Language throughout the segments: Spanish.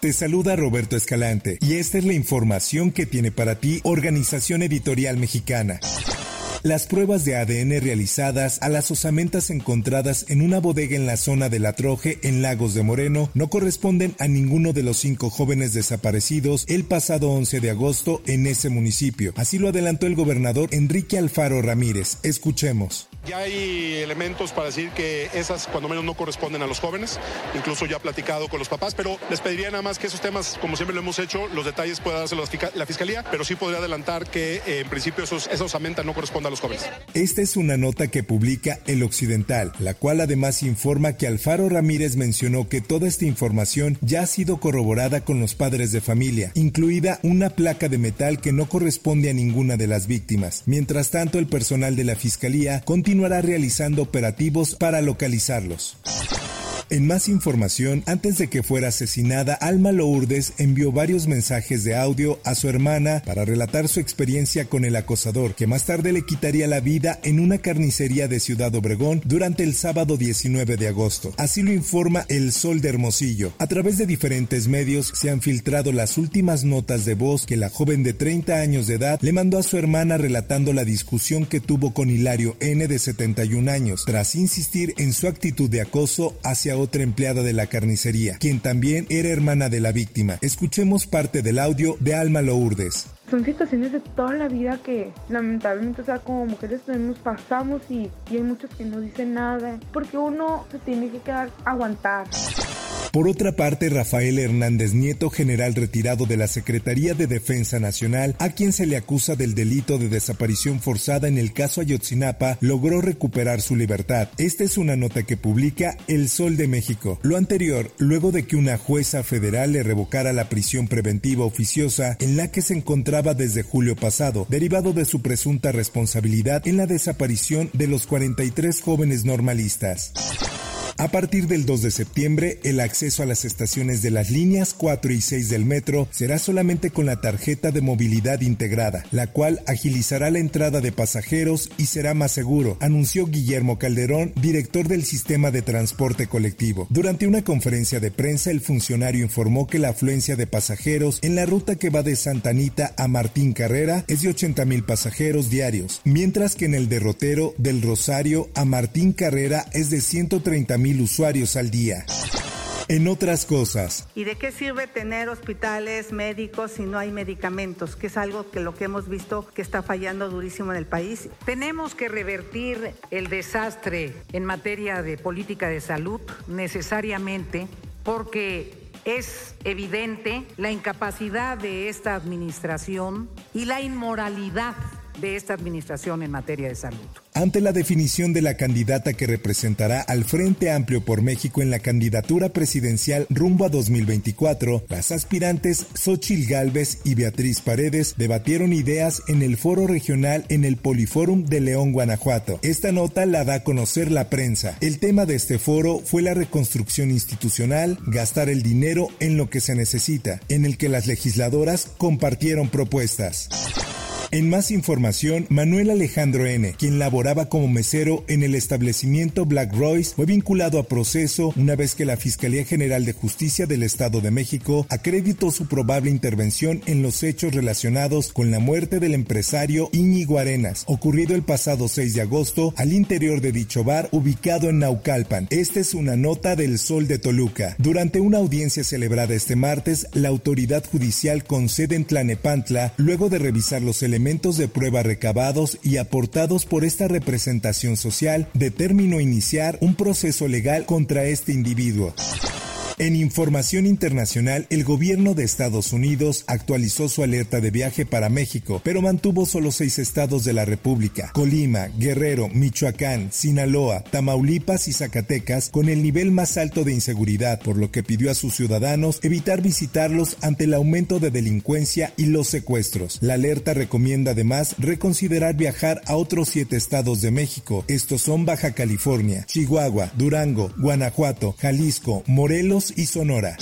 Te saluda Roberto Escalante y esta es la información que tiene para ti Organización Editorial Mexicana. Las pruebas de ADN realizadas a las osamentas encontradas en una bodega en la zona de La Troje, en Lagos de Moreno, no corresponden a ninguno de los cinco jóvenes desaparecidos el pasado 11 de agosto en ese municipio. Así lo adelantó el gobernador Enrique Alfaro Ramírez. Escuchemos. Ya hay elementos para decir que esas cuando menos no corresponden a los jóvenes, incluso ya he platicado con los papás, pero les pediría nada más que esos temas, como siempre lo hemos hecho, los detalles pueda darse la fiscalía, pero sí podría adelantar que eh, en principio esos, esa osamenta no corresponde a los jóvenes. Esta es una nota que publica El Occidental, la cual además informa que Alfaro Ramírez mencionó que toda esta información ya ha sido corroborada con los padres de familia, incluida una placa de metal que no corresponde a ninguna de las víctimas. Mientras tanto, el personal de la fiscalía continúa continuará realizando operativos para localizarlos. En más información, antes de que fuera asesinada, Alma Lourdes envió varios mensajes de audio a su hermana para relatar su experiencia con el acosador, que más tarde le quitaría la vida en una carnicería de Ciudad Obregón durante el sábado 19 de agosto. Así lo informa El Sol de Hermosillo. A través de diferentes medios se han filtrado las últimas notas de voz que la joven de 30 años de edad le mandó a su hermana relatando la discusión que tuvo con Hilario N de 71 años, tras insistir en su actitud de acoso hacia otra empleada de la carnicería, quien también era hermana de la víctima. Escuchemos parte del audio de Alma Lourdes. Son situaciones de toda la vida que lamentablemente, o sea, como mujeres nos pasamos y, y hay muchos que no dicen nada, porque uno se tiene que quedar aguantar. Por otra parte, Rafael Hernández Nieto, general retirado de la Secretaría de Defensa Nacional, a quien se le acusa del delito de desaparición forzada en el caso Ayotzinapa, logró recuperar su libertad. Esta es una nota que publica El Sol de México. Lo anterior, luego de que una jueza federal le revocara la prisión preventiva oficiosa en la que se encontraba desde julio pasado, derivado de su presunta responsabilidad en la desaparición de los 43 jóvenes normalistas. A partir del 2 de septiembre, el acceso a las estaciones de las líneas 4 y 6 del metro será solamente con la tarjeta de movilidad integrada, la cual agilizará la entrada de pasajeros y será más seguro, anunció Guillermo Calderón, director del sistema de transporte colectivo. Durante una conferencia de prensa, el funcionario informó que la afluencia de pasajeros en la ruta que va de Santa Anita a Martín Carrera es de 80 mil pasajeros diarios, mientras que en el derrotero del Rosario a Martín Carrera es de 130 mil usuarios al día. En otras cosas. ¿Y de qué sirve tener hospitales médicos si no hay medicamentos? Que es algo que lo que hemos visto que está fallando durísimo en el país. Tenemos que revertir el desastre en materia de política de salud necesariamente porque es evidente la incapacidad de esta administración y la inmoralidad de esta administración en materia de salud. Ante la definición de la candidata que representará al Frente Amplio por México en la candidatura presidencial rumbo a 2024, las aspirantes Xochil Gálvez y Beatriz Paredes debatieron ideas en el foro regional en el Poliforum de León, Guanajuato. Esta nota la da a conocer la prensa. El tema de este foro fue la reconstrucción institucional, gastar el dinero en lo que se necesita, en el que las legisladoras compartieron propuestas. En más información, Manuel Alejandro N., quien laboraba como mesero en el establecimiento Black Royce, fue vinculado a proceso una vez que la Fiscalía General de Justicia del Estado de México acreditó su probable intervención en los hechos relacionados con la muerte del empresario Íñigo Arenas, ocurrido el pasado 6 de agosto al interior de dicho bar ubicado en Naucalpan. Esta es una nota del Sol de Toluca. Durante una audiencia celebrada este martes, la autoridad judicial con sede en Tlanepantla, luego de revisar los elementos elementos de prueba recabados y aportados por esta representación social, determinó iniciar un proceso legal contra este individuo. En información internacional, el gobierno de Estados Unidos actualizó su alerta de viaje para México, pero mantuvo solo seis estados de la República, Colima, Guerrero, Michoacán, Sinaloa, Tamaulipas y Zacatecas, con el nivel más alto de inseguridad, por lo que pidió a sus ciudadanos evitar visitarlos ante el aumento de delincuencia y los secuestros. La alerta recomienda además reconsiderar viajar a otros siete estados de México. Estos son Baja California, Chihuahua, Durango, Guanajuato, Jalisco, Morelos y Sonora.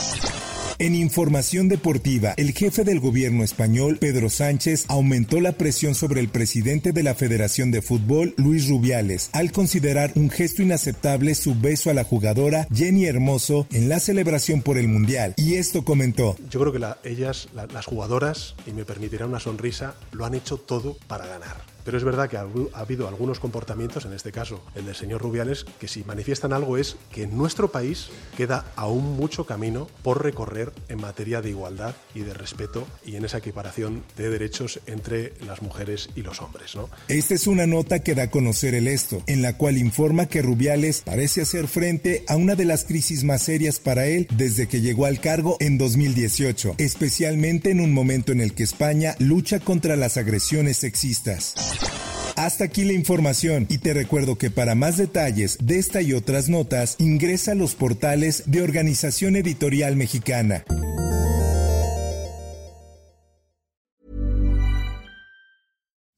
En información deportiva, el jefe del gobierno español, Pedro Sánchez, aumentó la presión sobre el presidente de la Federación de Fútbol, Luis Rubiales, al considerar un gesto inaceptable su beso a la jugadora Jenny Hermoso en la celebración por el Mundial. Y esto comentó. Yo creo que ellas, las jugadoras, y me permitirá una sonrisa, lo han hecho todo para ganar pero es verdad que ha, habido algunos comportamientos, en este caso el del señor Rubiales, que si manifiestan algo es que en nuestro país queda aún mucho camino por recorrer en materia de igualdad y de respeto y en esa equiparación de derechos entre las mujeres y los hombres. ¿no? Esta es una nota que da a conocer el esto, en la cual informa que Rubiales parece hacer frente a una de las crisis más serias para él desde que llegó al cargo en 2018, especialmente en un momento en el que España lucha contra las agresiones sexistas. Hasta aquí la información y te recuerdo que para más detalles de esta y otras notas ingresa a los portales de Organización Editorial Mexicana.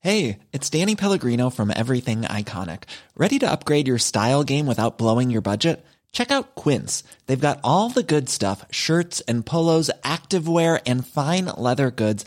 Hey, it's Danny Pellegrino from Everything Iconic. ¿Ready to upgrade your style game without blowing your budget? Check out Quince. They've got all the good stuff, shirts and polos, activewear and fine leather goods